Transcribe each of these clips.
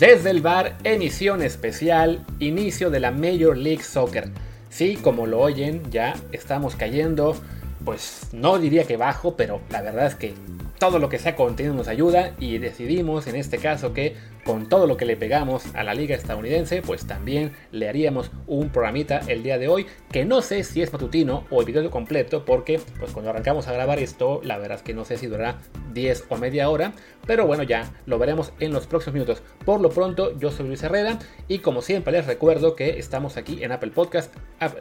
Desde el bar, emisión especial, inicio de la Major League Soccer. Sí, como lo oyen, ya estamos cayendo, pues no diría que bajo, pero la verdad es que todo lo que sea contenido nos ayuda y decidimos en este caso que con todo lo que le pegamos a la liga estadounidense, pues también le haríamos un programita el día de hoy, que no sé si es matutino o episodio completo, porque pues cuando arrancamos a grabar esto, la verdad es que no sé si durará 10 o media hora, pero bueno, ya lo veremos en los próximos minutos. Por lo pronto, yo soy Luis Herrera y como siempre les recuerdo que estamos aquí en Apple Podcast,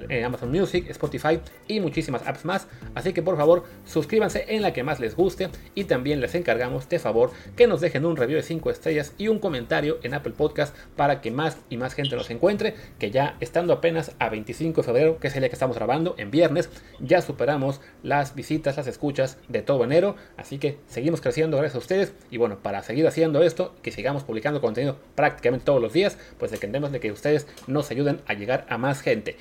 en Amazon Music, Spotify y muchísimas apps más, así que por favor suscríbanse en la que más les guste y también les encargamos de favor que nos dejen un review de 5 estrellas y un comentario en Apple Podcast para que más y más gente nos encuentre, que ya estando apenas a 25 de febrero, que es el día que estamos grabando, en viernes, ya superamos las visitas, las escuchas de todo enero, así que seguimos creciendo gracias a ustedes y bueno, para seguir haciendo esto, que sigamos publicando contenido prácticamente todos los días, pues dependemos de que ustedes nos ayuden a llegar a más gente.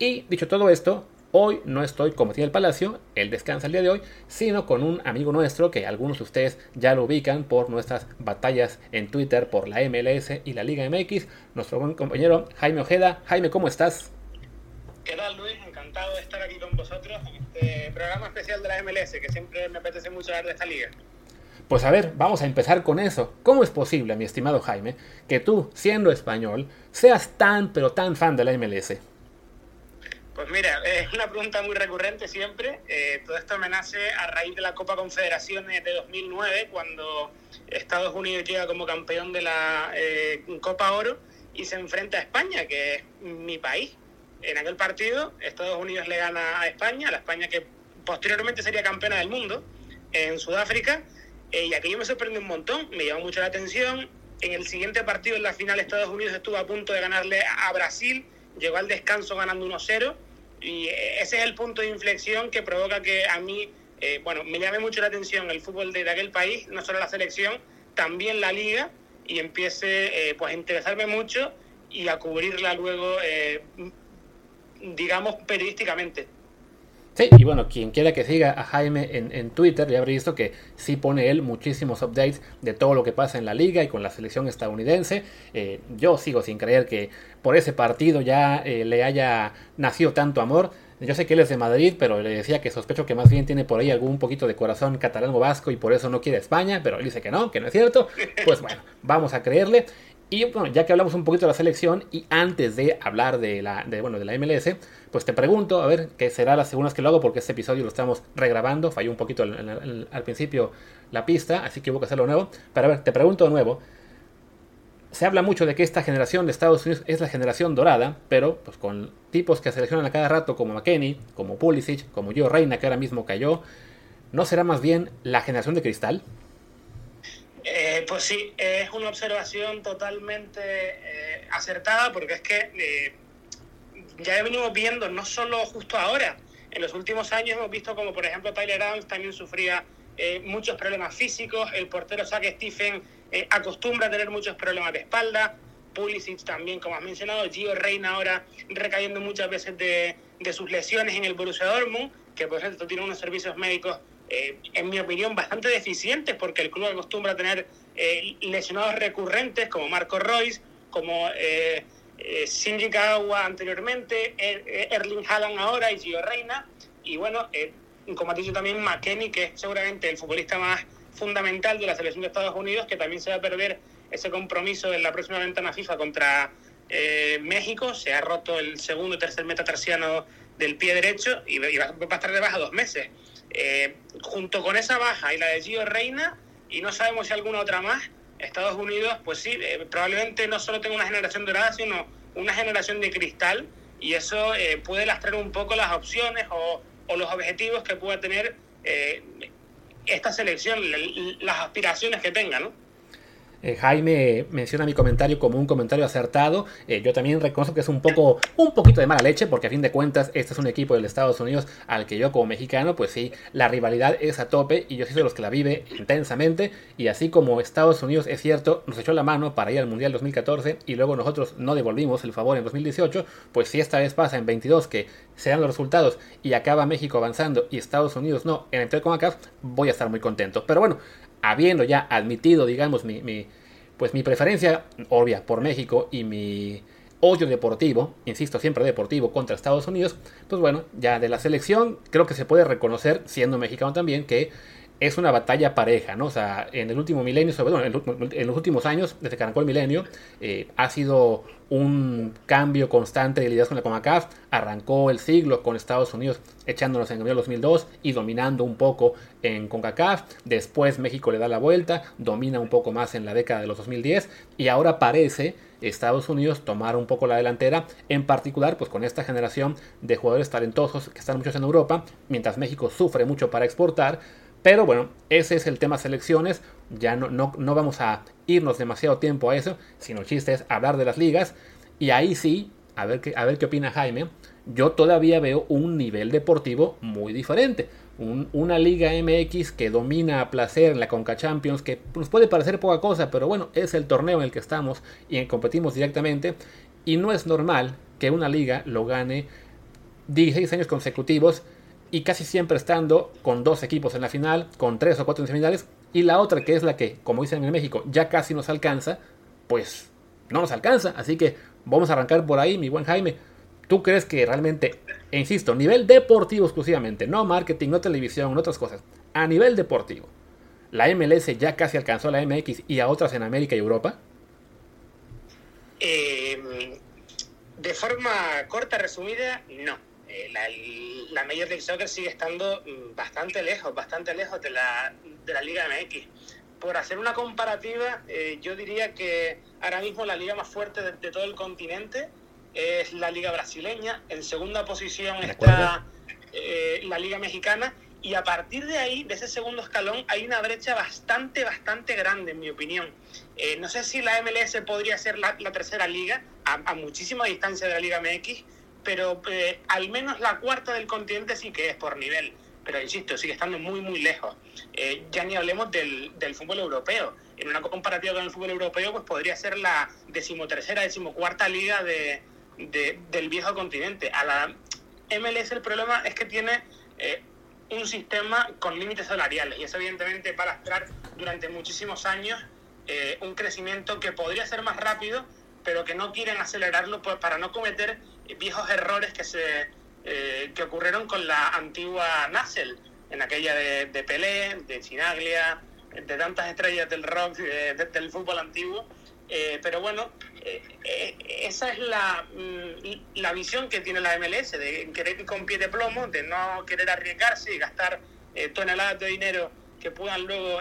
Y dicho todo esto, Hoy no estoy como tiene el Palacio, él descansa el día de hoy, sino con un amigo nuestro que algunos de ustedes ya lo ubican por nuestras batallas en Twitter por la MLS y la Liga MX, nuestro buen compañero Jaime Ojeda. Jaime, ¿cómo estás? ¿Qué tal Luis? Encantado de estar aquí con vosotros en este programa especial de la MLS, que siempre me apetece mucho hablar de esta liga. Pues a ver, vamos a empezar con eso. ¿Cómo es posible, mi estimado Jaime, que tú, siendo español, seas tan pero tan fan de la MLS? Pues mira, es una pregunta muy recurrente siempre. Eh, todo esto me nace a raíz de la Copa Confederaciones de 2009, cuando Estados Unidos llega como campeón de la eh, Copa Oro y se enfrenta a España, que es mi país. En aquel partido, Estados Unidos le gana a España, la España que posteriormente sería campeona del mundo, en Sudáfrica, eh, y aquello me sorprendió un montón, me llamó mucho la atención. En el siguiente partido, en la final, Estados Unidos estuvo a punto de ganarle a Brasil, llegó al descanso ganando 1-0 y ese es el punto de inflexión que provoca que a mí, eh, bueno, me llame mucho la atención el fútbol de, aquel país, no solo la selección, también la liga, y empiece eh, pues a interesarme mucho y a cubrirla luego, eh, digamos, periodísticamente. Sí, y bueno, quien quiera que siga a Jaime en, Twitter ya habrá visto que sí pone él muchísimos updates de todo lo que pasa en la liga y con la selección estadounidense. Eh, yo sigo sin creer que por ese partido ya eh, le haya nacido tanto amor. Yo sé que él es de Madrid, pero le decía que sospecho que más bien tiene por ahí algún poquito de corazón catalán o vasco y por eso no quiere España, pero él dice que no, que no es cierto. Pues bueno, vamos a creerle. Y bueno, ya que hablamos un poquito de la selección y antes de hablar de la, bueno, de la MLS, pues te pregunto, a ver, que será la segunda vez que lo hago porque este episodio lo estamos regrabando, falló un poquito al, principio la pista, así que hubo que hacerlo nuevo. Pero a ver, te pregunto de nuevo, se habla mucho de que esta generación de Estados Unidos es la generación dorada, pero pues con tipos que seleccionan a cada rato como McKenney, como Pulisic, como Gio Reina que ahora mismo cayó, ¿no será más bien la generación de cristal? Eh, pues sí, es una observación totalmente eh, acertada porque es que eh, ya venimos viendo, no solo justo ahora, en los últimos años hemos visto como por ejemplo Tyler Adams también sufría muchos problemas físicos, el portero Zach Stephen acostumbra a tener muchos problemas de espalda, Pulisic también, como has mencionado, Gio Reina ahora recayendo muchas veces de, de sus lesiones en el Borussia Dortmund, que por ejemplo tiene unos servicios médicos eh, en mi opinión, bastante deficientes porque el club acostumbra a tener eh, lesionados recurrentes como Marco Royce, como eh, eh Shinji Kagawa anteriormente, er, Erling Haaland ahora y Gio Reina. Y bueno, como ha dicho también McKenny, que es seguramente el futbolista más fundamental de la selección de Estados Unidos, que también se va a perder ese compromiso en la próxima ventana FIFA contra México. Se ha roto el segundo y tercer metatarsiano del pie derecho y va a estar de baja dos meses. Eh, junto con esa baja y la de Gio Reina, y no sabemos si alguna otra más, Estados Unidos, pues sí, eh, probablemente no solo tenga una generación dorada, sino una generación de cristal, y eso eh, puede lastrar un poco las opciones o, o los objetivos que pueda tener esta selección, las aspiraciones que tenga, ¿no? Eh, Jaime menciona mi comentario como un comentario acertado. Eh, yo también reconozco que es un poco, un poquito de mala leche, porque a fin de cuentas este es un equipo del Estados Unidos al que yo como mexicano, pues sí, la rivalidad es a tope y yo soy de los que la vive intensamente. Y así como Estados Unidos es cierto, nos echó la mano para ir al Mundial 2014 y luego nosotros no devolvimos el favor en 2018, pues si esta vez pasa en 22 que se dan los resultados y acaba México avanzando y Estados Unidos no en el CONCACAF, voy a estar muy contento. Pero bueno, habiendo ya admitido, digamos, mi, pues mi preferencia obvia por México y mi odio deportivo, insisto siempre deportivo contra Estados Unidos, pues bueno, ya de la selección creo que se puede reconocer, siendo mexicano también, que es una batalla pareja, ¿no? O sea, en el último milenio, sobre todo en, los últimos años, desde que arrancó el milenio, eh, ha sido un cambio constante de liderazgo con la CONCACAF. Arrancó el siglo con Estados Unidos echándonos en el 2002 y dominando un poco en CONCACAF. Después México le da la vuelta, domina un poco más en la década de los 2010 y ahora parece Estados Unidos tomar un poco la delantera, en particular pues con esta generación de jugadores talentosos que están muchos en Europa, mientras México sufre mucho para exportar pero bueno, ese es el tema selecciones. Ya no, no, no vamos a irnos demasiado tiempo a eso, sino el chiste es hablar de las ligas. Y ahí sí, a ver qué, a ver qué opina Jaime. Yo todavía veo un nivel deportivo muy diferente. una Liga MX que domina a placer en la Conca Champions, que nos puede parecer poca cosa, pero bueno, es el torneo en el que estamos y en competimos directamente. Y no es normal que una liga lo gane 16 años consecutivos y casi siempre estando con dos equipos en la final, con tres o cuatro en semifinales, y la otra que es la que, como dicen en México, ya casi nos alcanza, pues no nos alcanza. Así que vamos a arrancar por ahí, mi buen Jaime. ¿Tú crees que realmente, e insisto, nivel deportivo exclusivamente, no marketing, no televisión, no otras cosas, a nivel deportivo, la MLS ya casi alcanzó a la MX y a otras en América y Europa? Eh, de forma corta, resumida, no. Eh, la, la, Major League Soccer sigue estando mm, bastante lejos, bastante lejos de la, de la Liga MX. Por hacer una comparativa, eh, yo diría que ahora mismo la liga más fuerte de, todo el continente es la liga brasileña, en segunda posición está eh, la liga mexicana y a partir de ahí, de ese segundo escalón, hay una brecha bastante, bastante grande, en mi opinión. no sé si la MLS podría ser la, tercera liga, a, a, muchísima distancia de la Liga MX, pero eh, al menos la cuarta del continente sí que es por nivel. Pero insisto, sigue estando muy, muy lejos. Eh, ya ni hablemos del, del, fútbol europeo. En una comparativa con el fútbol europeo, pues podría ser la decimotercera, decimocuarta liga de, de, del viejo continente. A la MLS el problema es que tiene eh, un sistema con límites salariales y eso evidentemente va a lastrar durante muchísimos años un crecimiento que podría ser más rápido, pero que no quieren acelerarlo pues, para no cometer viejos errores que se eh, que ocurrieron con la antigua Nassel, en aquella de, de, Pelé, de Chinaglia, de tantas estrellas del rock, del fútbol antiguo. Eh, pero bueno, eh, esa es la, mm, la visión que tiene la MLS, de querer ir con pie de plomo, de no querer arriesgarse y gastar toneladas de dinero que puedan luego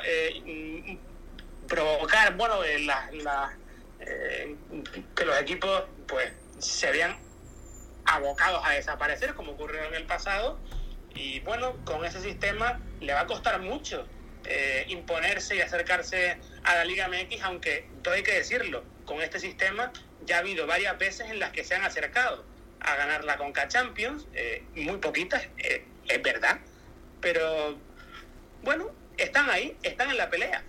provocar, bueno, la, la, que los equipos pues se vean abocados a desaparecer, como ocurrió en el pasado. Y bueno, con ese sistema le va a costar mucho eh, imponerse y acercarse a la Liga MX, aunque todo hay que decirlo, con este sistema ya ha habido varias veces en las que se han acercado a ganar la Conca Champions, eh, muy poquitas, eh, es verdad, pero bueno, están ahí, están en la pelea.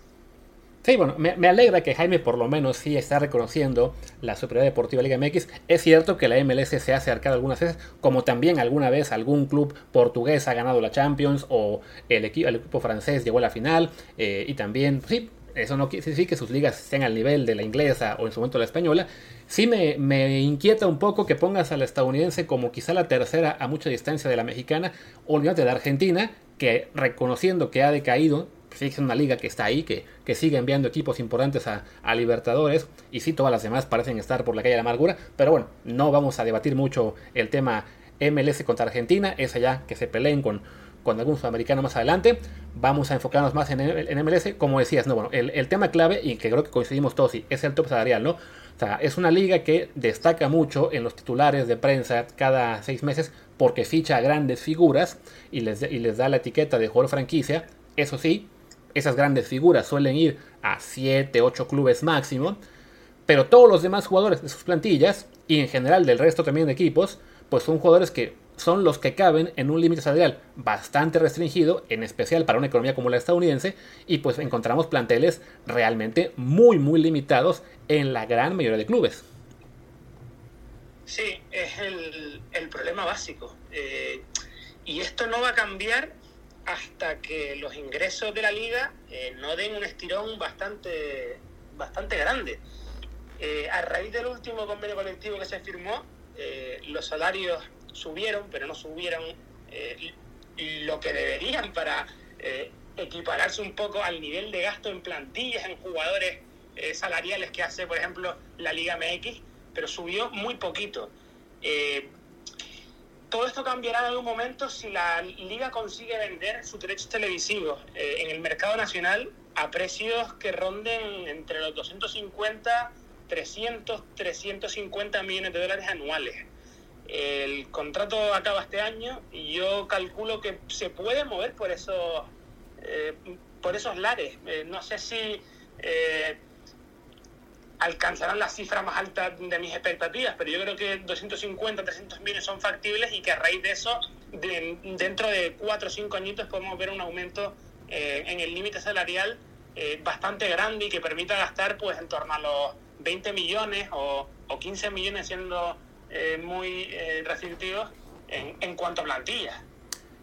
Sí, bueno, me, alegra que Jaime por lo menos sí está reconociendo la superioridad deportiva Liga MX. Es cierto que la MLS se ha acercado algunas veces, como también alguna vez algún club portugués ha ganado la Champions o el equipo, francés llegó a la final eh, y también, sí, eso no quiere decir que sus ligas estén al nivel de la inglesa o en su momento la española. Sí me, me, inquieta un poco que pongas a la estadounidense como quizá la tercera a mucha distancia de la mexicana, olvídate de la Argentina, que reconociendo que ha decaído, sí es una liga que está ahí, que, que sigue enviando equipos importantes a, Libertadores, y sí, todas las demás parecen estar por la calle de la amargura, pero bueno, no vamos a debatir mucho el tema MLS contra Argentina, es allá que se peleen con, con algún sudamericano más adelante, vamos a enfocarnos más en, en MLS, como decías, no, bueno, el, el, tema clave, y que creo que coincidimos todos, sí, es el top salarial, ¿no? O sea, es una liga que destaca mucho en los titulares de prensa cada seis meses porque ficha a grandes figuras y les, y les da la etiqueta de jugador franquicia. Eso sí, esas grandes figuras suelen ir a 7, 8 clubes máximo, pero todos los demás jugadores de sus plantillas, y en general del resto también de equipos, pues son jugadores que son los que caben en un límite salarial bastante restringido, en especial para una economía como la estadounidense, y pues encontramos planteles realmente muy, muy limitados en la gran mayoría de clubes. Sí, es el, el problema básico. Eh, y esto no va a cambiar hasta que los ingresos de la liga eh, no den un estirón bastante bastante grande. Eh, a raíz del último convenio colectivo que se firmó, eh, los salarios subieron, pero no subieron lo que deberían para equipararse un poco al nivel de gasto en plantillas, en jugadores salariales que hace, por ejemplo, la Liga MX, pero subió muy poquito. Todo esto cambiará en algún momento si la liga consigue vender sus derechos televisivos en el mercado nacional a precios que ronden entre los 250 300, 350 millones de dólares anuales. El contrato acaba este año y yo calculo que se puede mover por esos, eh, por esos lares. Eh, no sé si eh, alcanzarán la cifra más alta de mis expectativas, pero yo creo que 250, 300 millones son factibles y que a raíz de eso, dentro de 4 o 5 añitos, podemos ver un aumento en el límite salarial bastante grande y que permita gastar pues en torno a los 20 millones o, 15 millones siendo eh, muy eh, restrictivos en, en, cuanto a plantilla.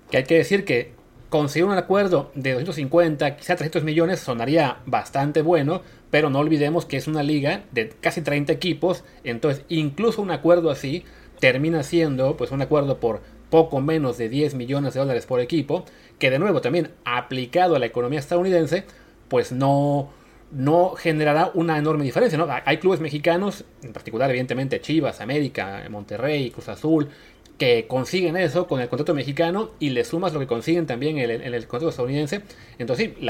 Que hay que decir que conseguir un acuerdo de 250, quizá 300 millones sonaría bastante bueno, pero no olvidemos que es una liga de casi 30 equipos, entonces incluso un acuerdo así termina siendo pues un acuerdo por poco menos de 10 millones de dólares por equipo, que de nuevo también aplicado a la economía estadounidense, pues no, no generará una enorme diferencia. Hay clubes mexicanos, en particular evidentemente Chivas, América, Monterrey, Cruz Azul, que consiguen eso con el contrato mexicano y le sumas lo que consiguen también en el, contrato estadounidense. Entonces sí,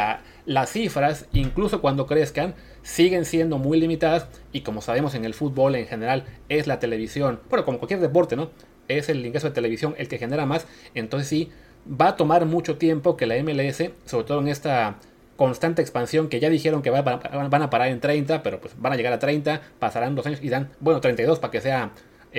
las cifras, incluso cuando crezcan, siguen siendo muy limitadas y como sabemos en el fútbol en general es la televisión, bueno, como cualquier deporte, ¿no? Es el ingreso de televisión el que genera más. Entonces sí, va a tomar mucho tiempo que la MLS, sobre todo en esta constante expansión que ya dijeron que van a parar en 30, pero pues van a llegar a 30, pasarán dos años y dan, bueno, 32 para que sea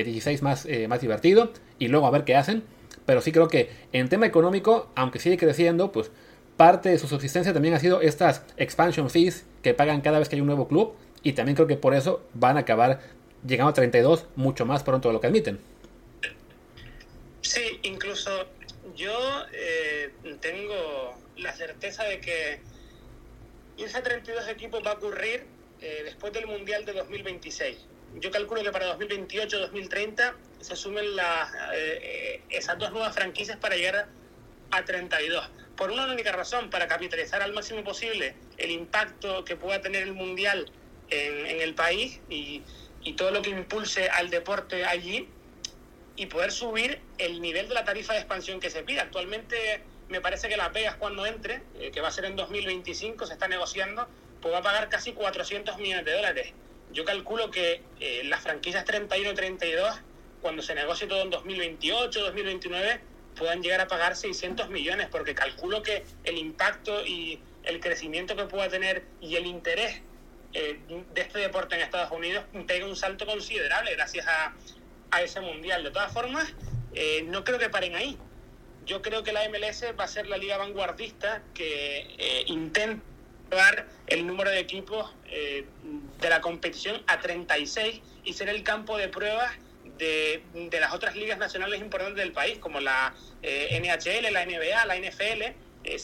16 eh, más, eh, más divertido y luego a ver qué hacen. Pero sí creo que en tema económico, aunque sigue creciendo, pues parte de su subsistencia también ha sido estas expansion fees que pagan cada vez que hay un nuevo club y también creo que por eso van a acabar llegando a 32 mucho más pronto de lo que admiten. Sí, incluso yo eh, tengo la certeza de que irse a 32 equipos va a ocurrir eh, después del Mundial de 2026. Yo calculo que para 2028-2030 se sumen las, eh, esas dos nuevas franquicias para llegar a, 32. Por una única razón, para capitalizar al máximo posible el impacto que pueda tener el Mundial en, el país y, y todo lo que impulse al deporte allí y poder subir el nivel de la tarifa de expansión que se pide. Actualmente me parece que Las Vegas cuando entre, eh, que va a ser en 2025, se está negociando, pues va a pagar casi 400 millones de dólares. Yo calculo que eh, las franquicias 31 y 32, cuando se negocie todo en 2028, 2029, puedan llegar a pagar 600 millones, porque calculo que el impacto y el crecimiento que pueda tener y el interés eh, de este deporte en Estados Unidos pega un salto considerable gracias a, a ese mundial. De todas formas, no creo que paren ahí yo creo que la MLS va a ser la liga vanguardista que eh, intenta llevar el número de equipos eh, de la competición a 36 y ser el campo de pruebas de, las otras ligas nacionales importantes del país, como la eh, NHL, la NBA, la NFL,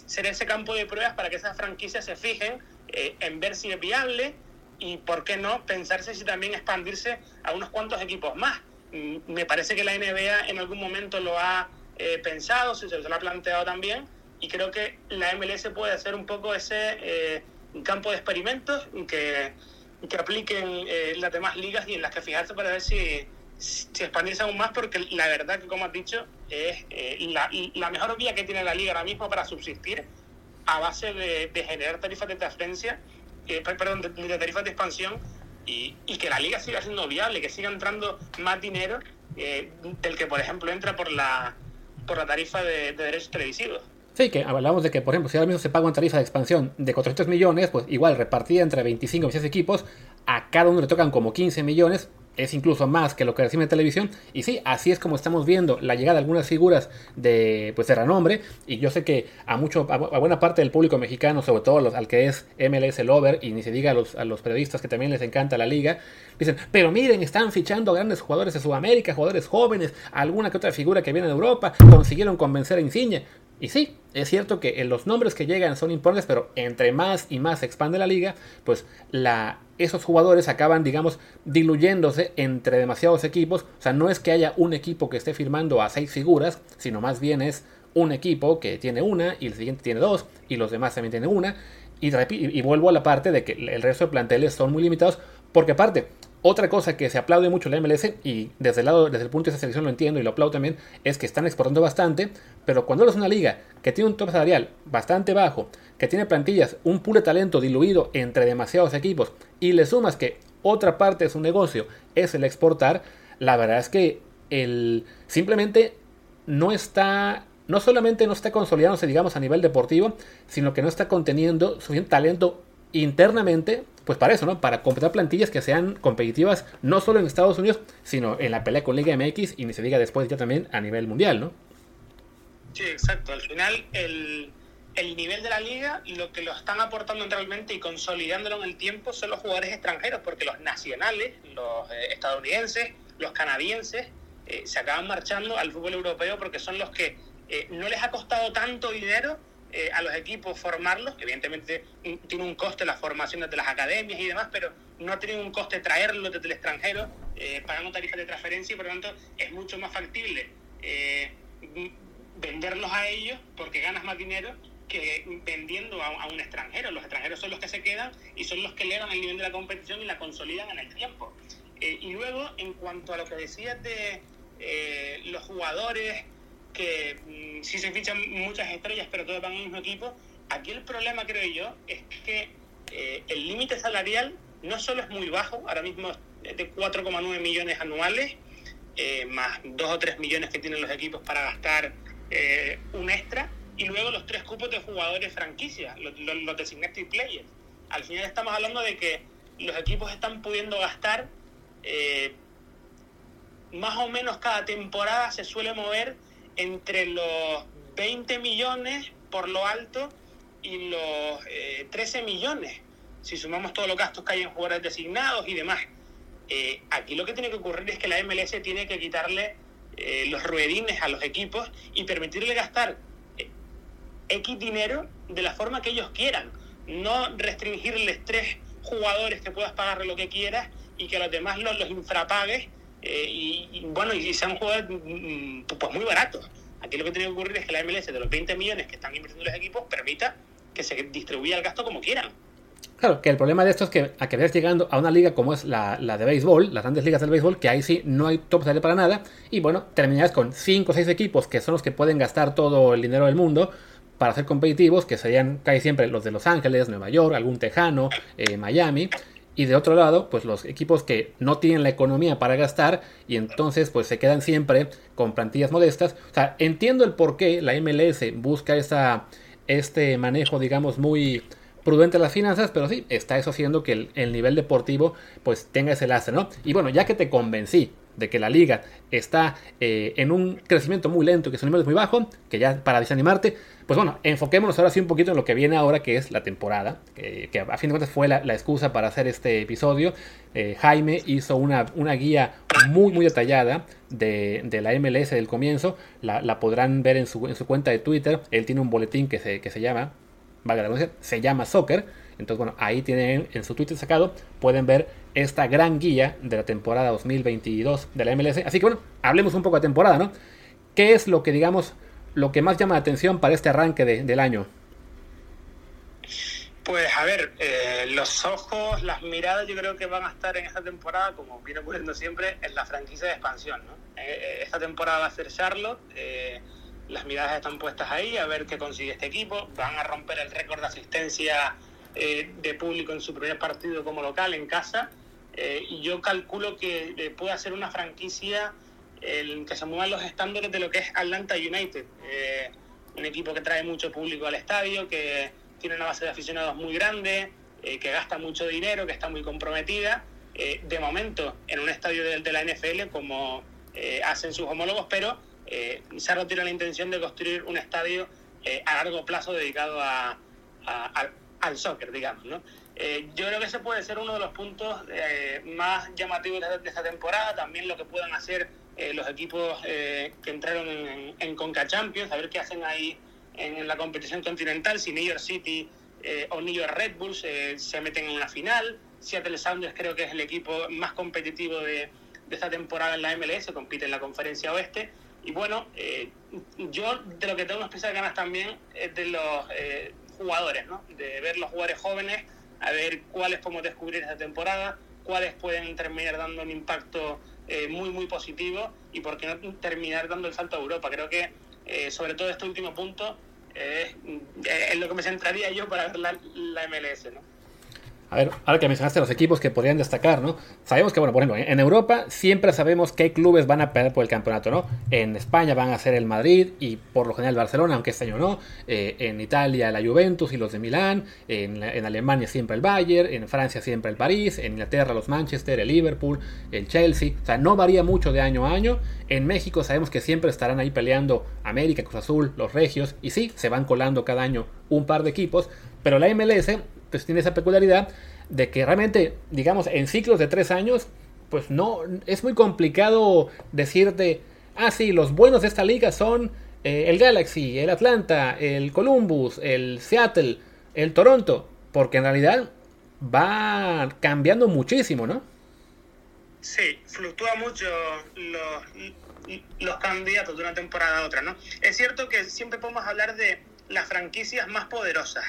ser ese campo de pruebas para que esas franquicias se fijen en ver si es viable y, ¿por qué no?, pensarse si también expandirse a unos cuantos equipos más. Mm, me parece que la NBA en algún momento lo ha eh, pensado, se, se lo ha planteado también, y creo que la MLS puede hacer un poco ese eh, campo de experimentos que, que apliquen eh, las demás ligas y en las que fijarse para ver si, si expandirse aún más, porque la verdad que, como has dicho, es la, la, mejor vía que tiene la liga ahora mismo para subsistir a base de, generar tarifas de transferencia, perdón, de, tarifas de expansión y, que la liga siga siendo viable, que siga entrando más dinero del que, por ejemplo, entra por la por la tarifa de, derechos televisivos. Sí, que hablamos de que, por ejemplo, si ahora mismo se paga una tarifa de expansión de 400 millones, pues igual repartida entre 25 o 26 equipos, a cada uno le tocan como 15 millones, es incluso más que lo que recibe en televisión. Y sí, así es como estamos viendo la llegada de algunas figuras de, pues, de renombre. Y yo sé que a mucho, a, buena parte del público mexicano, sobre todo al que es MLS Lover, y ni se diga a los, a los periodistas que también les encanta la liga, dicen, pero miren, están fichando grandes jugadores de Sudamérica, jugadores jóvenes, alguna que otra figura que viene de Europa, consiguieron convencer a Insigne. Y sí, es cierto que los nombres que llegan son importantes, pero entre más y más se expande la liga, pues la, esos jugadores acaban, digamos, diluyéndose entre demasiados equipos. O sea, no es que haya un equipo que esté firmando a seis figuras, sino más bien es un equipo que tiene una y el siguiente tiene dos y los demás también tienen una. Y, y vuelvo a la parte de que el resto de planteles son muy limitados, porque aparte, otra cosa que se aplaude mucho la MLS, y desde el lado, desde el punto de esa selección lo entiendo y lo aplaudo también, es que están exportando bastante, pero cuando eres una liga que tiene un top salarial bastante bajo, que tiene plantillas, un de talento diluido entre demasiados equipos, y le sumas que otra parte de su negocio es el exportar, la verdad es que el simplemente no está no solamente no está consolidándose, digamos, a nivel deportivo, sino que no está conteniendo suficiente talento internamente pues para eso, ¿no? Para completar plantillas que sean competitivas no solo en Estados Unidos, sino en la pelea con Liga MX y ni se diga después ya también a nivel mundial, ¿no? Sí, exacto. Al final el, nivel de la liga, lo que lo están aportando realmente y consolidándolo en el tiempo son los jugadores extranjeros, porque los nacionales, los eh, estadounidenses, los canadienses, eh, se acaban marchando al fútbol europeo porque son los que eh, no les ha costado tanto dinero eh, a los equipos formarlos, evidentemente tiene un coste la formación de las academias y demás, pero no tiene un coste traerlos desde el extranjero, eh, pagando tarifas de transferencia y por lo tanto es mucho más factible eh, venderlos a ellos porque ganas más dinero que vendiendo a, un extranjero. Los extranjeros son los que se quedan y son los que elevan el nivel de la competición y la consolidan en el tiempo. y luego, en cuanto a lo que decías de los jugadores que mm, sí se fichan muchas estrellas, pero todos van el mismo equipo. Aquí el problema, creo yo, es que eh, el límite salarial no solo es muy bajo, ahora mismo es de 4,9 millones anuales, eh, más 2 o 3 millones que tienen los equipos para gastar eh, un extra, y luego los tres cupos de jugadores franquicia, los, los, designated players. Al final estamos hablando de que los equipos están pudiendo gastar más o menos cada temporada se suele mover entre los 20 millones por lo alto y los 13 eh, millones, si sumamos todos los gastos que hay en jugadores designados y demás. Eh, aquí lo que tiene que ocurrir es que la MLS tiene que quitarle eh, los ruedines a los equipos y permitirle gastar X dinero de la forma que ellos quieran, no restringirles tres jugadores que puedas pagarle lo que quieras y que a los demás los, los infrapagues eh, y, bueno, y sean jugadores mm, mm, pues muy baratos. Aquí lo que tiene que ocurrir es que la MLS de los 20 millones que están invirtiendo los equipos permita que se distribuya el gasto como quieran. Claro, que el problema de esto es que a que llegando a una liga como es la, de béisbol, las grandes ligas del béisbol, que ahí sí no hay top salary para nada, y bueno, terminas con 5 o 6 equipos que son los que pueden gastar todo el dinero del mundo para ser competitivos, que serían casi siempre los de Los Ángeles, Nueva York, algún tejano, eh, Miami, y de otro lado, pues los equipos que no tienen la economía para gastar y entonces pues se quedan siempre con plantillas modestas. O sea, entiendo el por qué la MLS busca esa, este manejo, digamos, muy prudente de las finanzas, pero sí, está eso haciendo que el, nivel deportivo pues tenga ese lastre, ¿no? Y bueno, ya que te convencí de que la liga está eh, en un crecimiento muy lento, que su nivel es muy bajo, que ya para desanimarte, pues bueno, enfoquémonos ahora sí un poquito en lo que viene ahora, que es la temporada, que, a fin de cuentas fue la, excusa para hacer este episodio. Eh, Jaime hizo una, una, guía muy, muy detallada de, la MLS del comienzo, la, podrán ver en su, en su, cuenta de Twitter, él tiene un boletín que se, que se llama, valga la se llama Soccer, entonces bueno, ahí tienen en su Twitter sacado, pueden ver esta gran guía de la temporada 2022 de la MLS. Así que bueno, hablemos un poco de temporada, ¿no? ¿Qué es lo que digamos lo que más llama la atención para este arranque del año? Pues a ver, eh, los ojos, las miradas yo creo que van a estar en esta temporada, como viene ocurriendo siempre, en la franquicia de expansión. ¿no? Eh, eh, esta temporada va a ser Charlotte, las miradas están puestas ahí a ver qué consigue este equipo, van a romper el récord de asistencia de público en su primer partido como local en casa, y yo calculo que puede ser una franquicia el que se muevan los estándares de lo que es Atlanta United, eh, un equipo que trae mucho público al estadio, que tiene una base de aficionados muy grande, eh, que gasta mucho dinero, que está muy comprometida, eh, de momento en un estadio de, de la NFL como hacen sus homólogos, pero Cerro tiene la intención de construir un estadio a largo plazo dedicado a, al soccer, digamos, ¿no? Yo creo que ese puede ser uno de los puntos más llamativos de, esta temporada, también lo que puedan hacer eh, los equipos eh, que entraron en, Conca Champions, a ver qué hacen ahí en, la competición continental, si New York City eh, o New York Red Bulls eh, se meten en una final. Seattle Sounders creo que es el equipo más competitivo de, de esta temporada en la MLS, compite en la conferencia oeste. Y bueno, eh, yo de lo que tengo especial ganas también es de los jugadores, ¿no? de ver los jugadores jóvenes, a ver cuáles podemos descubrir esta temporada, cuáles pueden terminar dando un impacto muy, muy positivo y por qué no terminar dando el salto a Europa. Creo que eh, sobre todo este último punto, es en lo que me centraría yo para ver la, la MLS, ¿no? A ver, ahora que mencionaste los equipos que podrían destacar, ¿no? Sabemos que, bueno, por ejemplo, en Europa siempre sabemos qué clubes van a perder por el campeonato, ¿no? En España van a ser el Madrid y por lo general Barcelona, aunque este año no. Eh, en Italia la Juventus y los de Milán. En, Alemania siempre el Bayern. En Francia siempre el París. En Inglaterra los Manchester, el Liverpool, el Chelsea. O sea, no varía mucho de año a año. En México sabemos que siempre estarán ahí peleando América, Cruz Azul, los Regios. Y sí, se van colando cada año un par de equipos. Pero la MLS pues tiene esa peculiaridad de que realmente, digamos, en ciclos de tres años, pues no, es muy complicado decirte, ah, sí, los buenos de esta liga son eh, el Galaxy, el Atlanta, el Columbus, el Seattle, el Toronto, porque en realidad va cambiando muchísimo, ¿no? Sí, fluctúa mucho los, los candidatos de una temporada a otra, ¿no? Es cierto que siempre podemos hablar de las franquicias más poderosas,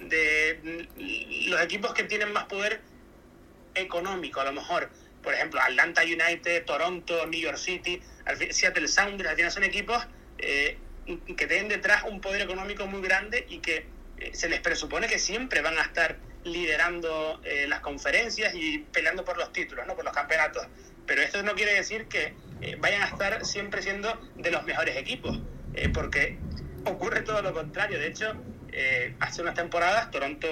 de los equipos que tienen más poder económico, a lo mejor. Por ejemplo, Atlanta United, Toronto, New York City, Seattle Sounders, al son equipos eh, que tienen detrás un poder económico muy grande y que eh, se les presupone que siempre van a estar liderando eh, las conferencias y peleando por los títulos, ¿no? por los campeonatos. Pero esto no quiere decir que vayan a estar siempre siendo de los mejores equipos, porque ocurre todo lo contrario. De hecho, eh, hace unas temporadas Toronto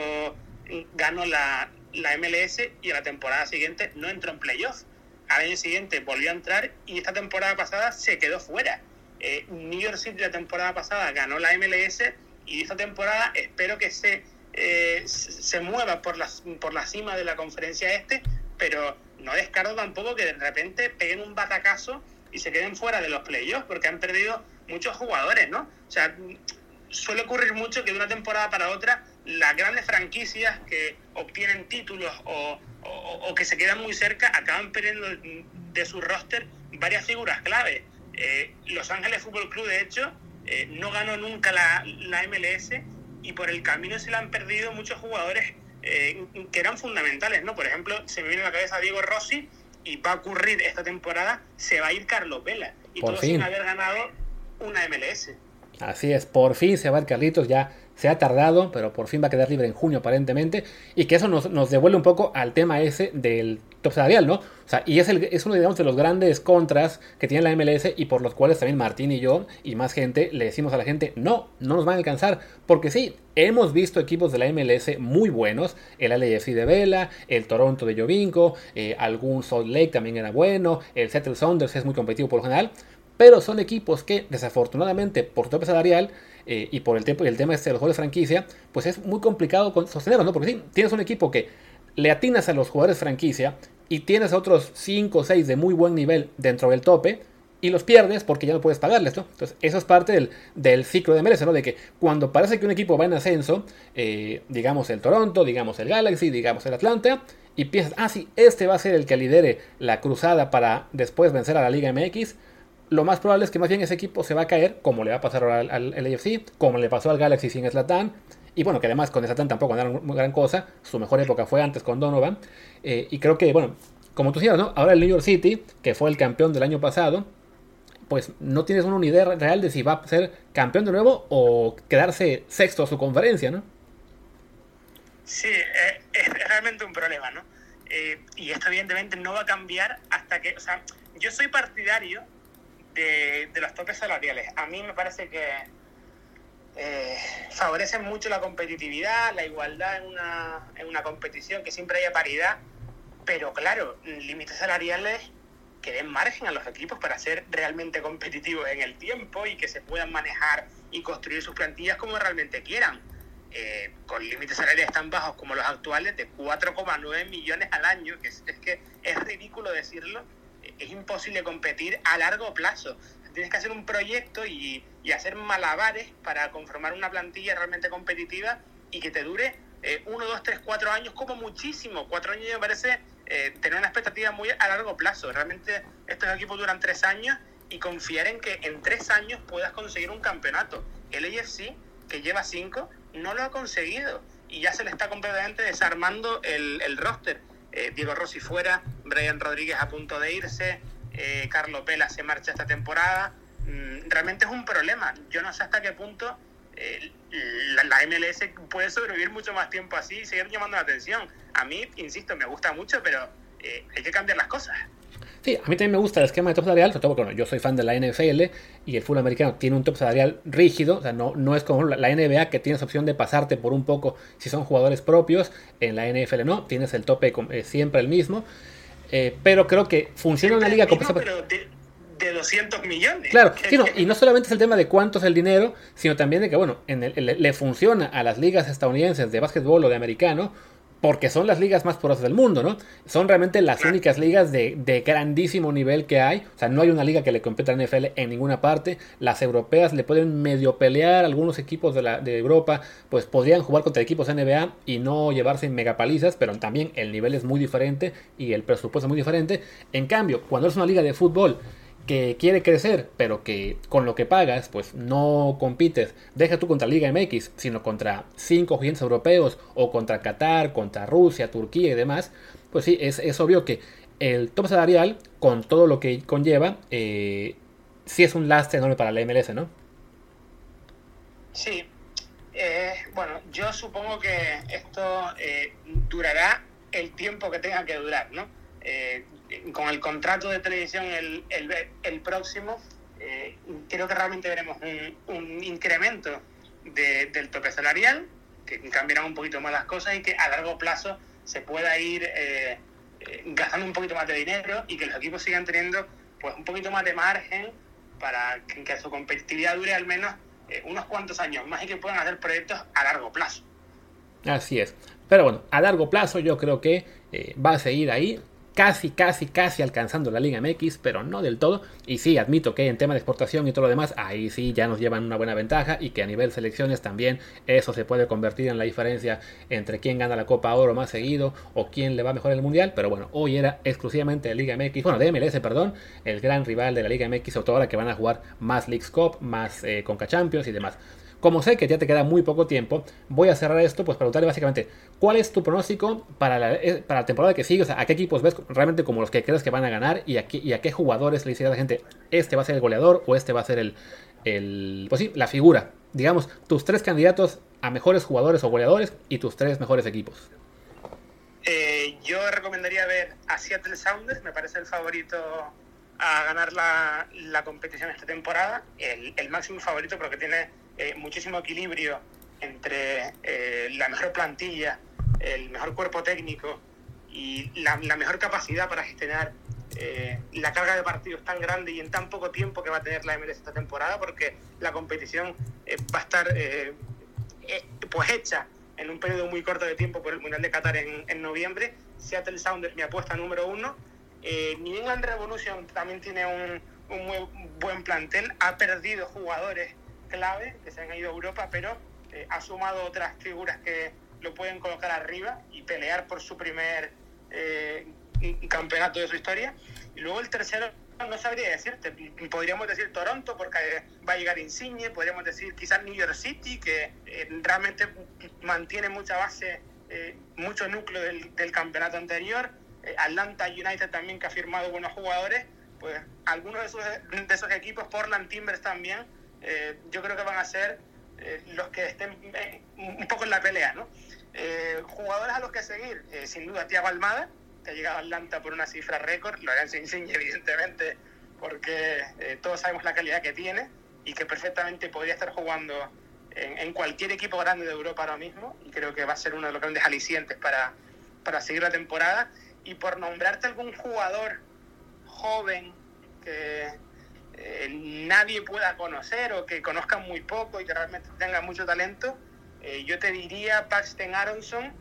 ganó la, la MLS y a la temporada siguiente no entró en playoff. Al año siguiente volvió a entrar y esta temporada pasada se quedó fuera. Eh, New York City la temporada pasada ganó la MLS y esta temporada espero que se, eh, se mueva por la, por la cima de la conferencia este, pero no descarto tampoco que de repente peguen un batacazo y se queden fuera de los playoffs porque han perdido muchos jugadores, ¿no? O sea, suele ocurrir mucho que de una temporada para otra las grandes franquicias que obtienen títulos o, que se quedan muy cerca acaban perdiendo de su roster varias figuras clave. Eh, Los Ángeles Fútbol Club, de hecho, eh, no ganó nunca la, MLS y por el camino se le han perdido muchos jugadores eh, que eran fundamentales, ¿no? Por ejemplo, se me viene a la cabeza Diego Rossi y va a ocurrir esta temporada, se va a ir Carlos Vela y todo sin haber ganado una MLS. Así es, por fin se va el Carlitos, ya se ha tardado, pero por fin va a quedar libre en junio aparentemente, y que eso nos, devuelve un poco al tema ese del top salarial, ¿no? O sea, y es, el, es uno de los grandes contras que tiene la MLS y por los cuales también Martín y yo y más gente le decimos a la gente, no, no nos van a alcanzar, porque sí, hemos visto equipos de la MLS muy buenos, el LAFC de Vela, el Toronto de Jovinko, eh, algún Salt Lake también era bueno, el Seattle Sounders es muy competitivo por lo general, pero son equipos que, desafortunadamente, por tope salarial eh, y por el, tiempo, el tema este de los jugadores franquicia, pues es muy complicado sostenerlos, ¿no? Porque sí, tienes un equipo que le atinas a los jugadores franquicia y tienes a otros 5 o 6 de muy buen nivel dentro del tope y los pierdes porque ya no puedes pagarles, ¿no? Entonces, eso es parte del, del ciclo de MLS, ¿no? De que cuando parece que un equipo va en ascenso, eh, digamos el Toronto, digamos el Galaxy, digamos el Atlanta, y piensas, ah, sí, este va a ser el que lidere la cruzada para después vencer a la Liga MX, lo más probable es que más bien ese equipo se va a caer, como le va a pasar ahora al, al, AFC, como le pasó al Galaxy sin Slatan, y bueno, que además con Slatan tampoco andaron gran cosa, su mejor época fue antes con Donovan, eh, y creo que, bueno, como tú decías, ¿no? Ahora el New York City, que fue el campeón del año pasado, pues no tienes una idea real de si va a ser campeón de nuevo o quedarse sexto a su conferencia, ¿no? Sí, eh, es realmente un problema, ¿no? Eh, y esto evidentemente no va a cambiar hasta que, o sea, yo soy partidario de, los topes salariales. A mí me parece que eh, favorecen mucho la competitividad, la igualdad en una, en una competición, que siempre haya paridad, pero claro, límites salariales que den margen a los equipos para ser realmente competitivos en el tiempo y que se puedan manejar y construir sus plantillas como realmente quieran. Eh, con límites salariales tan bajos como los actuales de 4,9 millones al año, que es, es que es ridículo decirlo, es imposible competir a largo plazo. tienes que hacer un proyecto y, hacer malabares para conformar una plantilla realmente competitiva y que te dure eh, uno, dos, tres, cuatro años como muchísimo. Cuatro años me parece eh, tener una expectativa muy a largo plazo. Realmente estos equipos duran tres años y confiar en que en tres años puedas conseguir un campeonato. El AFC, que lleva cinco, no lo ha conseguido y ya se le está completamente desarmando el roster. Eh, Diego Rossi fuera, Brian Rodríguez a punto de irse, eh, Carlos Vela se marcha esta temporada. Mm, realmente es un problema. Yo no sé hasta qué punto eh, la, la, MLS puede sobrevivir mucho más tiempo así y seguir llamando la atención. A mí, insisto, me gusta mucho, pero hay que cambiar las cosas. Sí, a mí también me gusta el esquema de top salarial, sobre todo porque yo soy fan de la NFL y el fútbol americano tiene un top salarial rígido, o sea, no, no es como la NBA que tienes opción de pasarte por un poco si son jugadores propios, en la NFL no, tienes el tope eh, siempre el mismo, eh, pero creo que funciona una liga. Pero de, de 200 millones. Claro, y no solamente es el tema de cuánto es el dinero, sino también de que, bueno, en el, le funciona a las ligas estadounidenses de básquetbol o de americano porque son las ligas más porosas del mundo, ¿no? Son realmente las únicas ligas de, grandísimo nivel que hay. O sea, no hay una liga que le competa a la NFL en ninguna parte. Las europeas le pueden medio pelear. Algunos equipos de, la, de Europa, pues podrían jugar contra equipos NBA y no llevarse megapalizas, pero también el nivel es muy diferente y el presupuesto es muy diferente. En cambio, cuando es una liga de fútbol que quiere crecer, pero que con lo que pagas, pues no compites, deja tú contra Liga MX, sino contra cinco gigantes europeos o contra Qatar, contra Rusia, Turquía y demás, pues sí, es, obvio que el top salarial, con todo lo que conlleva, eh, sí es un lastre enorme para la MLS, ¿no? Sí. Eh, bueno, yo supongo que esto eh, durará el tiempo que tenga que durar, ¿no? Con el contrato de televisión el, el, próximo, eh, creo que realmente veremos un, incremento del tope salarial, que cambiarán un poquito más las cosas y que a largo plazo se pueda ir eh, eh, gastando un poquito más de dinero y que los equipos sigan teniendo pues un poquito más de margen para que, su competitividad dure al menos unos cuantos años más y que puedan hacer proyectos a largo plazo. Así es. Pero bueno, a largo plazo yo creo que va a seguir ahí casi, casi, casi alcanzando la Liga MX, pero no del todo. Y sí, admito que en tema de exportación y todo lo demás, ahí sí ya nos llevan una buena ventaja y que a nivel selecciones también eso se puede convertir en la diferencia entre quién gana la Copa Oro más seguido o quién le va mejor en el Mundial. Pero bueno, hoy era exclusivamente de Liga MX, bueno, de MLS, perdón, el gran rival de la Liga MX, sobre todo ahora que van a jugar más Leagues Cup, más eh, Conca Champions y demás. Como sé que ya te queda muy poco tiempo, voy a cerrar esto pues preguntarle básicamente cuál es tu pronóstico para la, eh, para la temporada que sigue, o sea, a qué equipos ves realmente como los que crees que van a ganar y a qué, a qué jugadores le dice a la gente, este va a ser el goleador o este va a ser el, el, pues sí, la figura. Digamos, tus tres candidatos a mejores jugadores o goleadores y tus tres mejores equipos. Eh, yo recomendaría ver a Seattle Sounders, me parece el favorito a ganar la, la competición esta temporada, el, el máximo favorito porque tiene eh, muchísimo equilibrio entre eh, la mejor plantilla, el mejor cuerpo técnico y la, mejor capacidad para gestionar eh, la carga de partidos tan grande y en tan poco tiempo que va a tener la MLS esta temporada, porque la competición va a estar pues hecha en un periodo muy corto de tiempo por el Mundial de Qatar en, en noviembre. Seattle Sounders, mi apuesta número uno. New England Revolution también tiene un, un muy buen plantel, ha perdido jugadores clave que se han ido a Europa, pero eh, ha sumado otras figuras que lo pueden colocar arriba y pelear por su primer eh, campeonato de su historia. Y luego el tercero, no sabría decirte, podríamos decir Toronto porque va a llegar Insigne, podríamos decir quizás New York City, que eh, realmente mantiene mucha base, mucho núcleo del campeonato anterior. Atlanta United también que ha firmado buenos jugadores, pues algunos de esos, de esos equipos, Portland Timbers también, eh, yo creo que van a ser eh, los que estén eh, un poco en la pelea, ¿no? jugadores a los que seguir, sin duda Tiago Almada, que ha llegado a Atlanta por una cifra récord, lo harán sin evidentemente, porque todos sabemos la calidad que tiene y que perfectamente podría estar jugando en, en, cualquier equipo grande de Europa ahora mismo y creo que va a ser uno de los grandes alicientes para, para seguir la temporada. Y por nombrarte algún jugador joven que, eh, nadie pueda conocer o que conozcan muy poco y que realmente tengan mucho talento, eh, yo te diría Paxton Aronson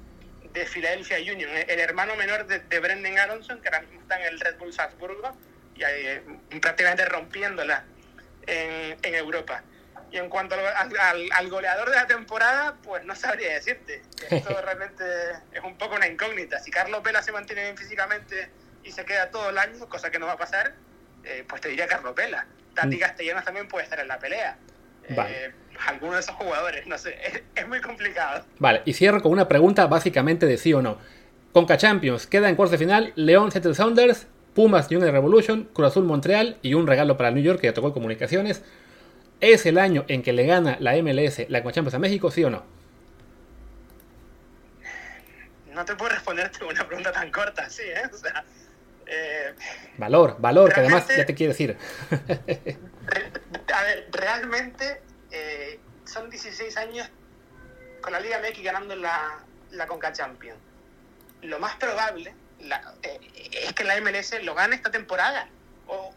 de Philadelphia Union, eh, el hermano menor de, Brendan Aronson, que ahora mismo está en el Red Bull Salzburgo y prácticamente rompiéndola en, Europa. Y en cuanto al, goleador de la temporada, pues no sabría decirte. Esto realmente es un poco una incógnita. Si Carlos Vela se mantiene bien físicamente y se queda todo el año, cosa que no va a pasar, eh, pues te diría Carlos Vela. Tati mm. Castellanos también puede estar en la pelea. Eh, alguno de esos jugadores, no sé, es, muy complicado. Vale, y cierro con una pregunta básicamente de sí o no. Conca Champions, queda en cuartos de final León Seattle Sounders, Pumas Young Revolution, Cruz Azul Montreal y un regalo para New York que ya tocó comunicaciones. ¿Es el año en que le gana la MLS la Conca Champions a México, sí o no? No te puedo responderte una pregunta tan corta, sí, ¿eh? O sea, eh, valor, valor, que además ya te quiere decir. a ver, realmente eh, son 16 años con la Liga MX ganando la, la Conca Champions. Lo más probable eh, es que la MLS lo gane esta temporada o,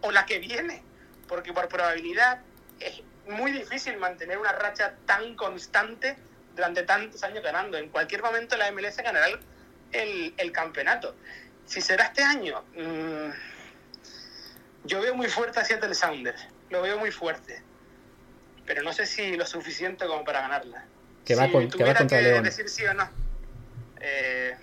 o, la que viene, porque por probabilidad es muy difícil mantener una racha tan constante durante tantos años ganando. En cualquier momento la MLS ganará el, el campeonato. Si será este año, mm, yo veo muy fuerte a Seattle Sounders, lo veo muy fuerte, pero no sé si lo suficiente como para ganarla. Que va, con, que va contra que León. decir sí o no, eh,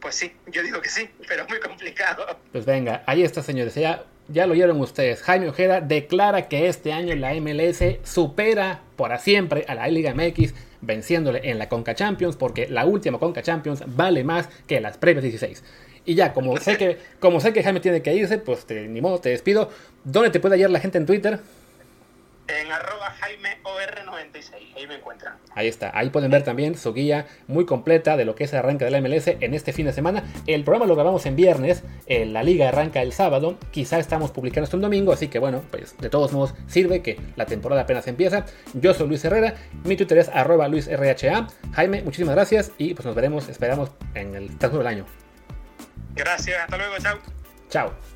pues sí, yo digo que sí, pero es muy complicado. Pues venga, ahí está, señores. Ya, ya lo oyeron ustedes. Jaime Ojeda declara que este año la MLS supera por siempre a la Liga MX, venciéndole en la Conca Champions, porque la última Conca Champions vale más que las previas 16. Y ya, como sé que, como sé que Jaime tiene que irse, pues te, ni modo, te despido. ¿Dónde te puede hallar la gente en Twitter? En arroba JaimeOR96, ahí me encuentran. Ahí está, ahí pueden ver también su guía muy completa de lo que es el arranque de la MLS en este fin de semana. El programa lo grabamos en viernes, la liga arranca el sábado, quizá estamos publicando esto un domingo, así que bueno, pues de todos modos sirve que la temporada apenas empieza. Yo soy Luis Herrera, mi Twitter es arroba LuisRHA. Jaime, muchísimas gracias y pues nos veremos, esperamos en el transcurso del año. Gracias, hasta luego, chao. Chao.